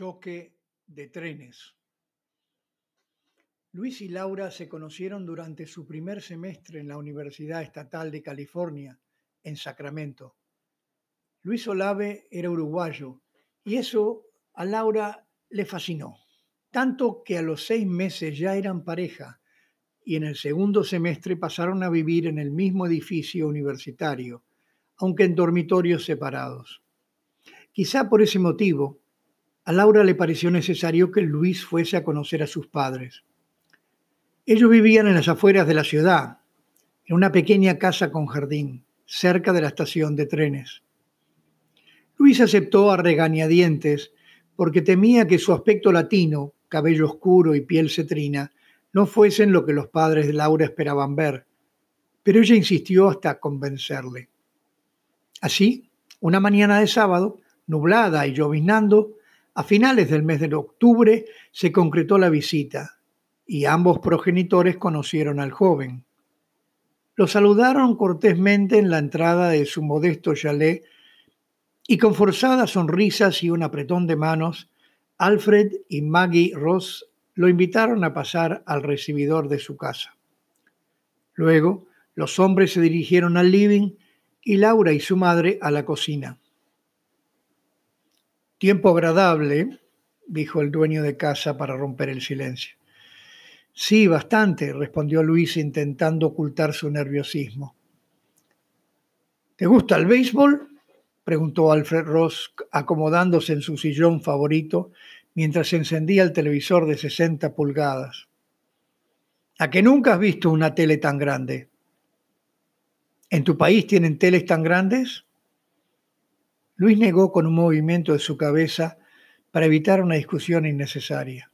Choque de trenes. Luis y Laura se conocieron durante su primer semestre en la Universidad Estatal de California, en Sacramento. Luis Olave era uruguayo y eso a Laura le fascinó, tanto que a los seis meses ya eran pareja y en el segundo semestre pasaron a vivir en el mismo edificio universitario, aunque en dormitorios separados. Quizá por ese motivo, a Laura le pareció necesario que Luis fuese a conocer a sus padres. Ellos vivían en las afueras de la ciudad, en una pequeña casa con jardín, cerca de la estación de trenes. Luis aceptó a regañadientes porque temía que su aspecto latino, cabello oscuro y piel cetrina, no fuesen lo que los padres de Laura esperaban ver, pero ella insistió hasta convencerle. Así, una mañana de sábado, nublada y lloviznando, a finales del mes de octubre se concretó la visita y ambos progenitores conocieron al joven. Lo saludaron cortésmente en la entrada de su modesto chalet y con forzadas sonrisas y un apretón de manos, Alfred y Maggie Ross lo invitaron a pasar al recibidor de su casa. Luego, los hombres se dirigieron al living y Laura y su madre a la cocina. Tiempo agradable, dijo el dueño de casa para romper el silencio. Sí, bastante, respondió Luis intentando ocultar su nerviosismo. ¿Te gusta el béisbol? preguntó Alfred Ross, acomodándose en su sillón favorito mientras encendía el televisor de 60 pulgadas. ¿A que nunca has visto una tele tan grande? ¿En tu país tienen teles tan grandes? Luis negó con un movimiento de su cabeza para evitar una discusión innecesaria.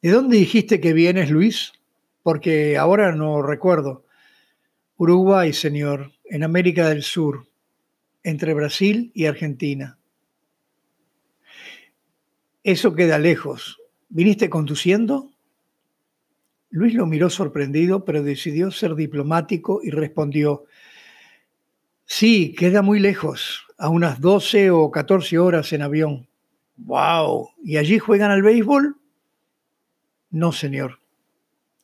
¿De dónde dijiste que vienes, Luis? Porque ahora no recuerdo. Uruguay, señor, en América del Sur, entre Brasil y Argentina. Eso queda lejos. ¿Viniste conduciendo? Luis lo miró sorprendido, pero decidió ser diplomático y respondió, sí, queda muy lejos a unas 12 o 14 horas en avión. ¡Wow! ¿Y allí juegan al béisbol? No, señor.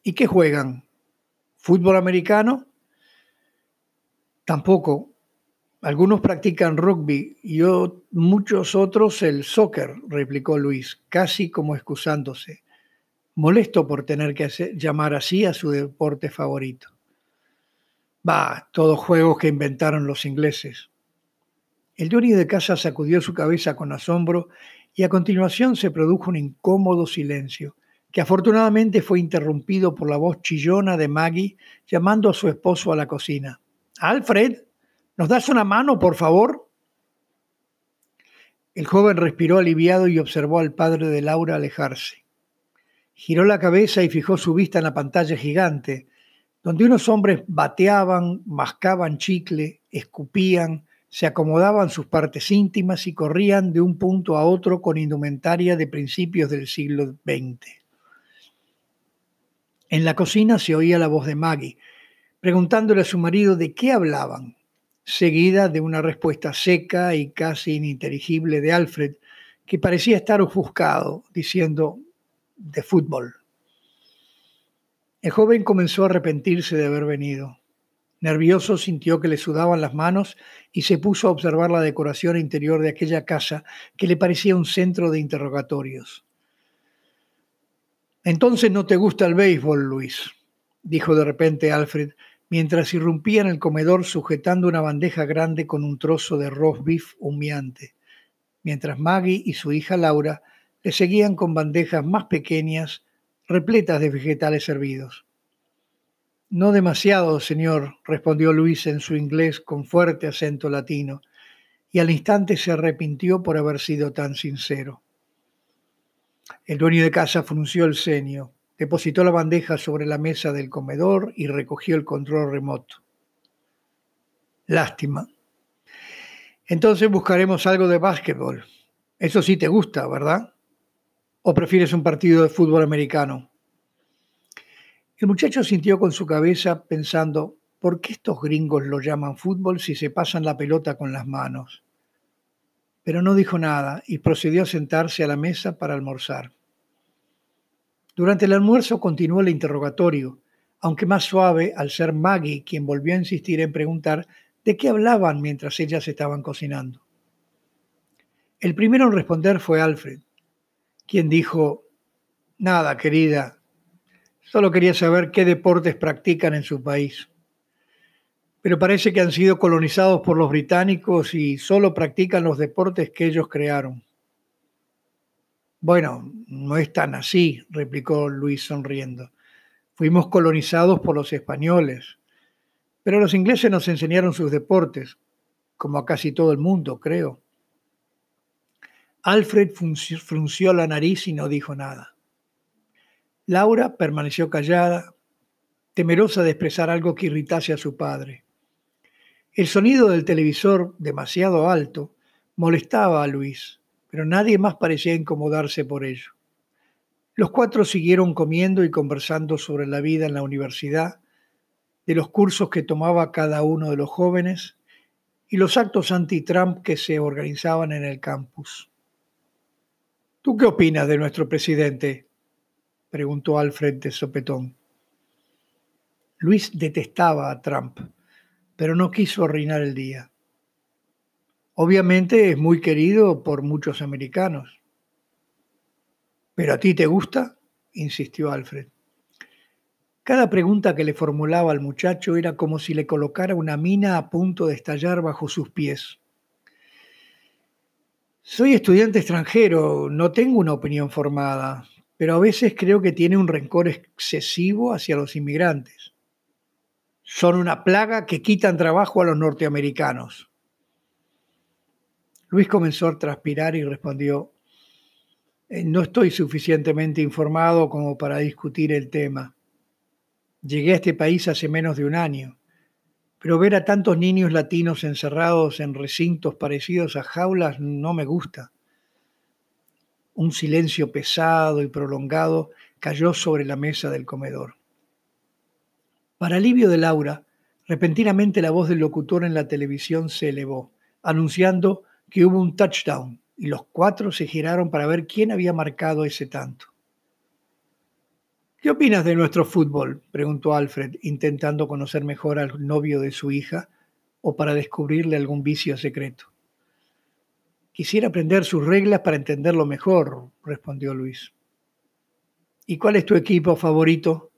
¿Y qué juegan? ¿Fútbol americano? Tampoco. Algunos practican rugby y muchos otros el soccer, replicó Luis, casi como excusándose, molesto por tener que llamar así a su deporte favorito. Bah, todos juegos que inventaron los ingleses. El dueño de casa sacudió su cabeza con asombro y a continuación se produjo un incómodo silencio, que afortunadamente fue interrumpido por la voz chillona de Maggie llamando a su esposo a la cocina. Alfred, ¿nos das una mano, por favor? El joven respiró aliviado y observó al padre de Laura alejarse. Giró la cabeza y fijó su vista en la pantalla gigante, donde unos hombres bateaban, mascaban chicle, escupían, se acomodaban sus partes íntimas y corrían de un punto a otro con indumentaria de principios del siglo XX. En la cocina se oía la voz de Maggie, preguntándole a su marido de qué hablaban, seguida de una respuesta seca y casi ininteligible de Alfred, que parecía estar ofuscado, diciendo de fútbol. El joven comenzó a arrepentirse de haber venido. Nervioso sintió que le sudaban las manos y se puso a observar la decoración interior de aquella casa que le parecía un centro de interrogatorios. Entonces no te gusta el béisbol, Luis, dijo de repente Alfred, mientras irrumpía en el comedor sujetando una bandeja grande con un trozo de roast beef humeante, mientras Maggie y su hija Laura le seguían con bandejas más pequeñas repletas de vegetales servidos. No demasiado, señor, respondió Luis en su inglés con fuerte acento latino, y al instante se arrepintió por haber sido tan sincero. El dueño de casa frunció el ceño, depositó la bandeja sobre la mesa del comedor y recogió el control remoto. Lástima. Entonces buscaremos algo de básquetbol. Eso sí te gusta, ¿verdad? ¿O prefieres un partido de fútbol americano? El muchacho sintió con su cabeza pensando, ¿por qué estos gringos lo llaman fútbol si se pasan la pelota con las manos? pero no dijo nada y procedió a sentarse a la mesa para almorzar. Durante el almuerzo continuó el interrogatorio, aunque más suave al ser Maggie quien volvió a insistir en preguntar de qué hablaban mientras ellas estaban cocinando. El primero en responder fue Alfred, quien dijo, Nada, querida, solo quería saber qué deportes practican en su país. Pero parece que han sido colonizados por los británicos y solo practican los deportes que ellos crearon. Bueno, no es tan así, replicó Luis sonriendo. Fuimos colonizados por los españoles, pero los ingleses nos enseñaron sus deportes, como a casi todo el mundo, creo. Alfred frunció la nariz y no dijo nada. Laura permaneció callada, temerosa de expresar algo que irritase a su padre. El sonido del televisor, demasiado alto, molestaba a Luis, pero nadie más parecía incomodarse por ello. Los cuatro siguieron comiendo y conversando sobre la vida en la universidad, de los cursos que tomaba cada uno de los jóvenes y los actos anti-Trump que se organizaban en el campus. ¿Tú qué opinas de nuestro presidente? preguntó Alfred de sopetón. Luis detestaba a Trump, pero no quiso arruinar el día. Obviamente es muy querido por muchos americanos. ¿Pero a ti te gusta? insistió Alfred. Cada pregunta que le formulaba al muchacho era como si le colocara una mina a punto de estallar bajo sus pies. Soy estudiante extranjero, no tengo una opinión formada, pero a veces creo que tiene un rencor excesivo hacia los inmigrantes. Son una plaga que quitan trabajo a los norteamericanos. Luis comenzó a transpirar y respondió, eh, no estoy suficientemente informado como para discutir el tema. Llegué a este país hace menos de un año pero ver a tantos niños latinos encerrados en recintos parecidos a jaulas no me gusta. Un silencio pesado y prolongado cayó sobre la mesa del comedor. Para alivio de Laura, repentinamente la voz del locutor en la televisión se elevó, anunciando que hubo un touchdown, y los cuatro se giraron para ver quién había marcado ese tanto. ¿Qué opinas de nuestro fútbol? preguntó Alfred, intentando conocer mejor al novio de su hija o para descubrirle algún vicio secreto. Quisiera aprender sus reglas para entenderlo mejor, respondió Luis. ¿Y cuál es tu equipo favorito?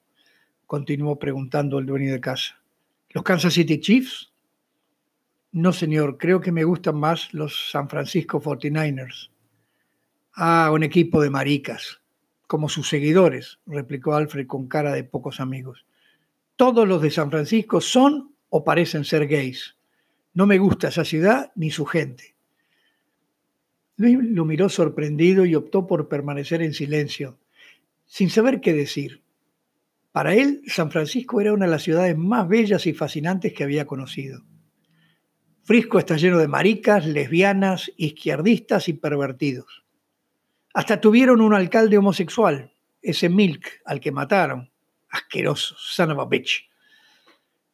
continuó preguntando el dueño de casa. ¿Los Kansas City Chiefs? No, señor, creo que me gustan más los San Francisco 49ers. Ah, un equipo de maricas, como sus seguidores, replicó Alfred con cara de pocos amigos. Todos los de San Francisco son o parecen ser gays. No me gusta esa ciudad ni su gente. Luis lo miró sorprendido y optó por permanecer en silencio, sin saber qué decir. Para él, San Francisco era una de las ciudades más bellas y fascinantes que había conocido. Frisco está lleno de maricas, lesbianas, izquierdistas y pervertidos. Hasta tuvieron un alcalde homosexual, ese Milk, al que mataron. Asqueroso, son of a bitch.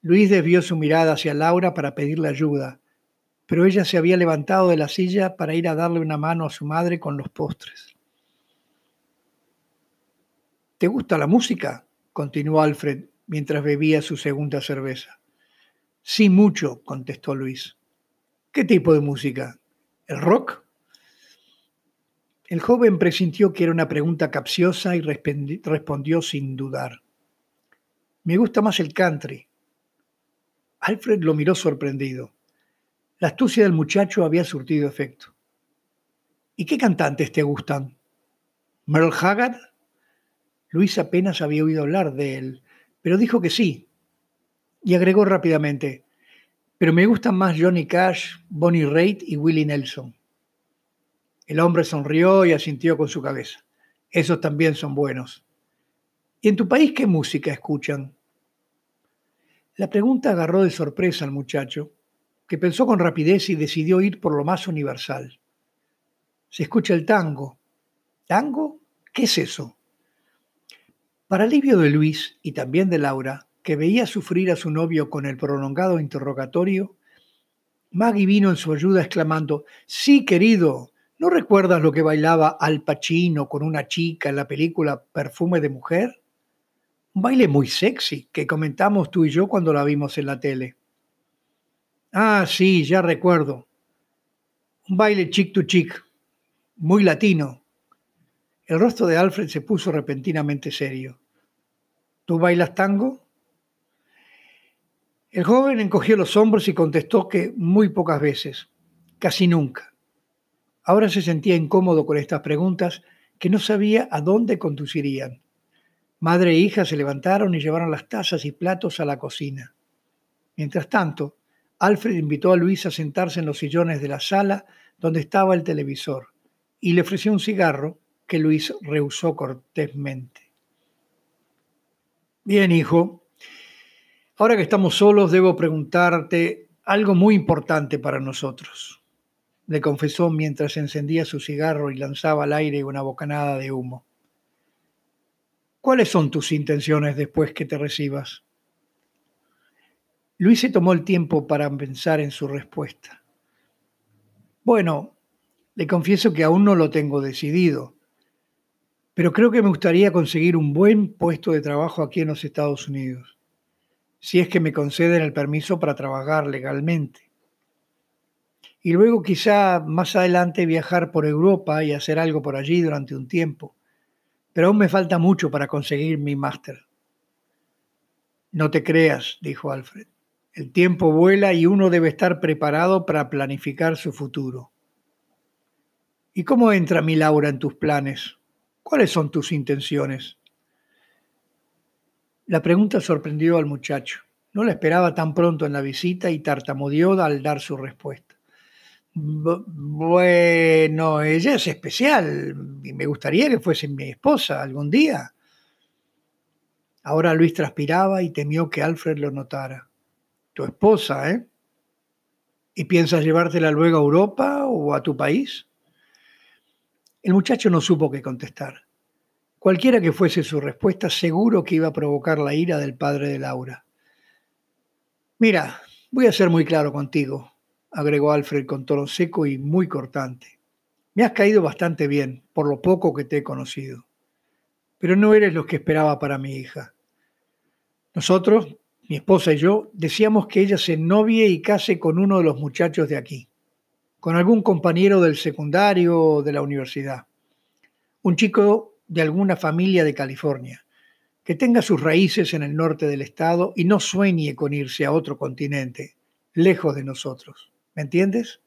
Luis desvió su mirada hacia Laura para pedirle ayuda, pero ella se había levantado de la silla para ir a darle una mano a su madre con los postres. ¿Te gusta la música? continuó Alfred mientras bebía su segunda cerveza. Sí, mucho, contestó Luis. ¿Qué tipo de música? ¿El rock? El joven presintió que era una pregunta capciosa y respondió sin dudar. Me gusta más el country. Alfred lo miró sorprendido. La astucia del muchacho había surtido efecto. ¿Y qué cantantes te gustan? ¿Merle Haggard? Luis apenas había oído hablar de él, pero dijo que sí. Y agregó rápidamente, pero me gustan más Johnny Cash, Bonnie Raitt y Willie Nelson. El hombre sonrió y asintió con su cabeza. Esos también son buenos. ¿Y en tu país qué música escuchan? La pregunta agarró de sorpresa al muchacho, que pensó con rapidez y decidió ir por lo más universal. Se escucha el tango. ¿Tango? ¿Qué es eso? Para alivio de Luis y también de Laura, que veía sufrir a su novio con el prolongado interrogatorio, Maggie vino en su ayuda exclamando, Sí, querido, ¿no recuerdas lo que bailaba Al Pacino con una chica en la película Perfume de Mujer? Un baile muy sexy que comentamos tú y yo cuando la vimos en la tele. Ah, sí, ya recuerdo. Un baile chic to chic, muy latino. El rostro de Alfred se puso repentinamente serio. ¿Tú bailas tango? El joven encogió los hombros y contestó que muy pocas veces, casi nunca. Ahora se sentía incómodo con estas preguntas que no sabía a dónde conducirían. Madre e hija se levantaron y llevaron las tazas y platos a la cocina. Mientras tanto, Alfred invitó a Luis a sentarse en los sillones de la sala donde estaba el televisor y le ofreció un cigarro que Luis rehusó cortésmente. Bien, hijo, Ahora que estamos solos, debo preguntarte algo muy importante para nosotros, le confesó mientras encendía su cigarro y lanzaba al aire una bocanada de humo. ¿Cuáles son tus intenciones después que te recibas? Luis se tomó el tiempo para pensar en su respuesta. Bueno, le confieso que aún no lo tengo decidido, pero creo que me gustaría conseguir un buen puesto de trabajo aquí en los Estados Unidos si es que me conceden el permiso para trabajar legalmente. Y luego quizá más adelante viajar por Europa y hacer algo por allí durante un tiempo. Pero aún me falta mucho para conseguir mi máster. No te creas, dijo Alfred. El tiempo vuela y uno debe estar preparado para planificar su futuro. ¿Y cómo entra mi Laura en tus planes? ¿Cuáles son tus intenciones? La pregunta sorprendió al muchacho. No la esperaba tan pronto en la visita y tartamudeó al dar su respuesta. Bueno, ella es especial y me gustaría que fuese mi esposa algún día. Ahora Luis transpiraba y temió que Alfred lo notara. Tu esposa, ¿eh? ¿Y piensas llevártela luego a Europa o a tu país? El muchacho no supo qué contestar. Cualquiera que fuese su respuesta, seguro que iba a provocar la ira del padre de Laura. Mira, voy a ser muy claro contigo, agregó Alfred con tono seco y muy cortante. Me has caído bastante bien, por lo poco que te he conocido. Pero no eres lo que esperaba para mi hija. Nosotros, mi esposa y yo, decíamos que ella se novie y case con uno de los muchachos de aquí, con algún compañero del secundario o de la universidad. Un chico de alguna familia de California, que tenga sus raíces en el norte del estado y no sueñe con irse a otro continente, lejos de nosotros. ¿Me entiendes?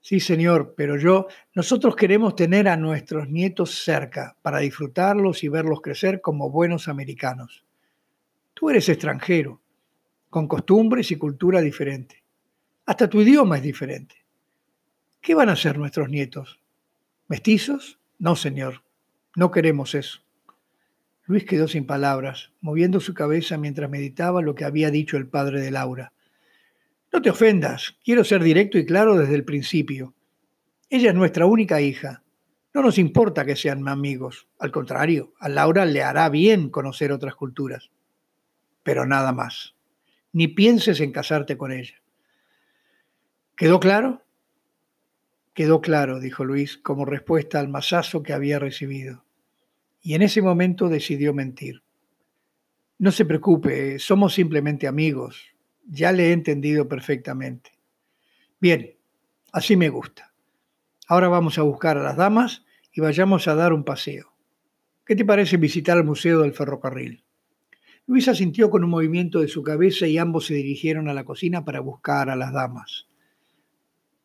Sí, señor, pero yo, nosotros queremos tener a nuestros nietos cerca para disfrutarlos y verlos crecer como buenos americanos. Tú eres extranjero, con costumbres y cultura diferente. Hasta tu idioma es diferente. ¿Qué van a hacer nuestros nietos? ¿Mestizos? No, señor. No queremos eso. Luis quedó sin palabras, moviendo su cabeza mientras meditaba lo que había dicho el padre de Laura. No te ofendas, quiero ser directo y claro desde el principio. Ella es nuestra única hija. No nos importa que sean amigos. Al contrario, a Laura le hará bien conocer otras culturas. Pero nada más. Ni pienses en casarte con ella. ¿Quedó claro? Quedó claro, dijo Luis, como respuesta al masazo que había recibido y en ese momento decidió mentir. No se preocupe, somos simplemente amigos. Ya le he entendido perfectamente. Bien, así me gusta. Ahora vamos a buscar a las damas y vayamos a dar un paseo. ¿Qué te parece visitar el Museo del Ferrocarril? Luisa sintió con un movimiento de su cabeza y ambos se dirigieron a la cocina para buscar a las damas.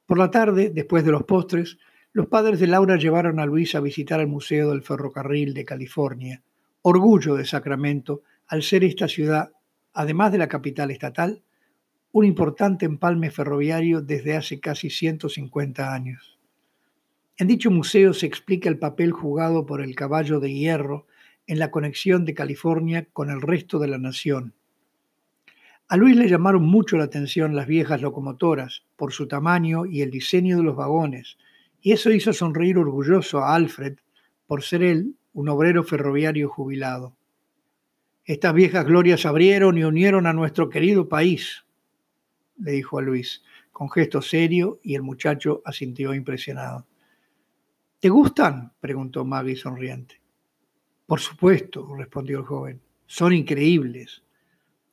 Por la tarde, después de los postres, los padres de Laura llevaron a Luis a visitar el Museo del Ferrocarril de California, orgullo de Sacramento, al ser esta ciudad, además de la capital estatal, un importante empalme ferroviario desde hace casi 150 años. En dicho museo se explica el papel jugado por el caballo de hierro en la conexión de California con el resto de la nación. A Luis le llamaron mucho la atención las viejas locomotoras por su tamaño y el diseño de los vagones, y eso hizo sonreír orgulloso a Alfred por ser él un obrero ferroviario jubilado. Estas viejas glorias abrieron y unieron a nuestro querido país, le dijo a Luis, con gesto serio y el muchacho asintió impresionado. ¿Te gustan? preguntó Maggie sonriente. Por supuesto, respondió el joven. Son increíbles,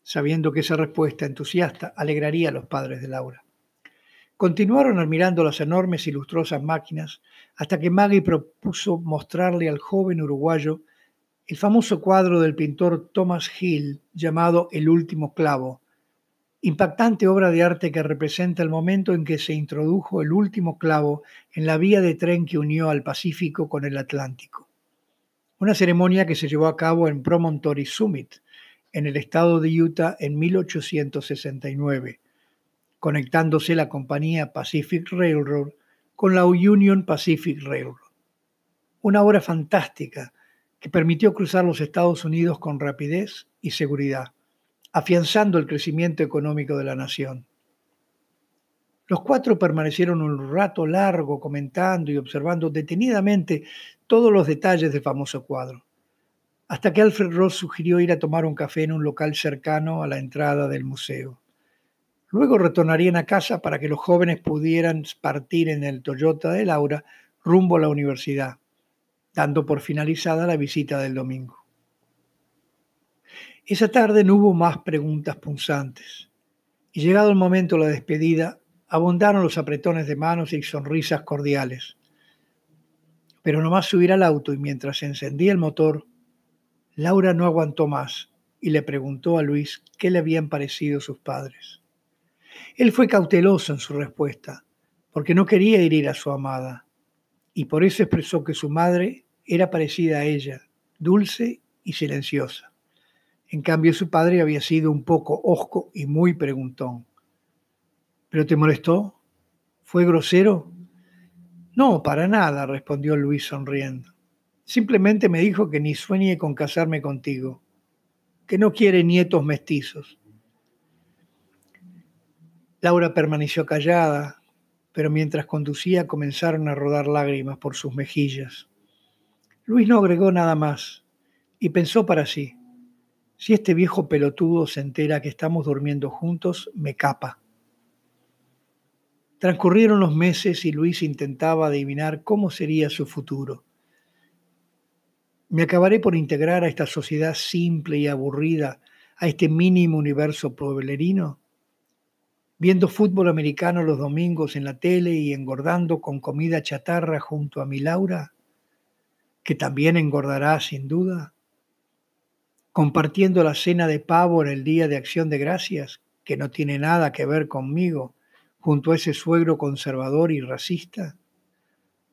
sabiendo que esa respuesta entusiasta alegraría a los padres de Laura. Continuaron admirando las enormes y lustrosas máquinas hasta que Maggie propuso mostrarle al joven uruguayo el famoso cuadro del pintor Thomas Hill llamado El último clavo, impactante obra de arte que representa el momento en que se introdujo el último clavo en la vía de tren que unió al Pacífico con el Atlántico. Una ceremonia que se llevó a cabo en Promontory Summit, en el estado de Utah en 1869 conectándose la compañía Pacific Railroad con la Union Pacific Railroad. Una obra fantástica que permitió cruzar los Estados Unidos con rapidez y seguridad, afianzando el crecimiento económico de la nación. Los cuatro permanecieron un rato largo comentando y observando detenidamente todos los detalles del famoso cuadro, hasta que Alfred Ross sugirió ir a tomar un café en un local cercano a la entrada del museo. Luego retornarían a casa para que los jóvenes pudieran partir en el Toyota de Laura rumbo a la universidad, dando por finalizada la visita del domingo. Esa tarde no hubo más preguntas punzantes, y llegado el momento de la despedida, abundaron los apretones de manos y sonrisas cordiales. Pero nomás subir al auto y mientras encendía el motor, Laura no aguantó más y le preguntó a Luis qué le habían parecido sus padres. Él fue cauteloso en su respuesta, porque no quería herir a su amada, y por eso expresó que su madre era parecida a ella, dulce y silenciosa. En cambio, su padre había sido un poco hosco y muy preguntón. ¿Pero te molestó? ¿Fue grosero? No, para nada, respondió Luis sonriendo. Simplemente me dijo que ni sueñe con casarme contigo, que no quiere nietos mestizos. Laura permaneció callada, pero mientras conducía comenzaron a rodar lágrimas por sus mejillas. Luis no agregó nada más y pensó para sí, si este viejo pelotudo se entera que estamos durmiendo juntos, me capa. Transcurrieron los meses y Luis intentaba adivinar cómo sería su futuro. Me acabaré por integrar a esta sociedad simple y aburrida, a este mínimo universo pueblerino viendo fútbol americano los domingos en la tele y engordando con comida chatarra junto a mi Laura, que también engordará sin duda, compartiendo la cena de pavo en el día de acción de gracias, que no tiene nada que ver conmigo, junto a ese suegro conservador y racista,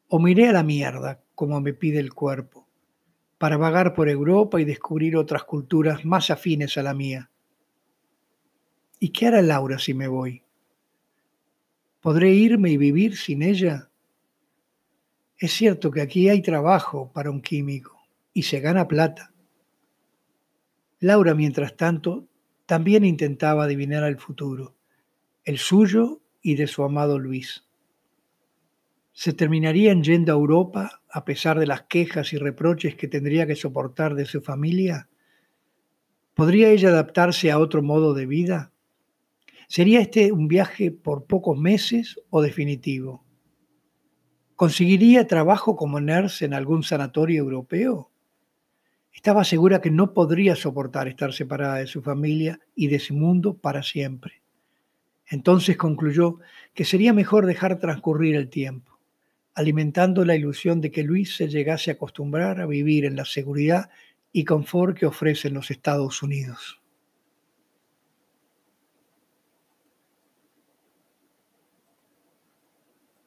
o miré a la mierda, como me pide el cuerpo, para vagar por Europa y descubrir otras culturas más afines a la mía ¿Y qué hará Laura si me voy? ¿Podré irme y vivir sin ella? Es cierto que aquí hay trabajo para un químico y se gana plata. Laura, mientras tanto, también intentaba adivinar el futuro, el suyo y de su amado Luis. ¿Se terminarían yendo a Europa a pesar de las quejas y reproches que tendría que soportar de su familia? ¿Podría ella adaptarse a otro modo de vida? ¿Sería este un viaje por pocos meses o definitivo? ¿Conseguiría trabajo como nurse en algún sanatorio europeo? Estaba segura que no podría soportar estar separada de su familia y de su mundo para siempre. Entonces concluyó que sería mejor dejar transcurrir el tiempo, alimentando la ilusión de que Luis se llegase a acostumbrar a vivir en la seguridad y confort que ofrecen los Estados Unidos.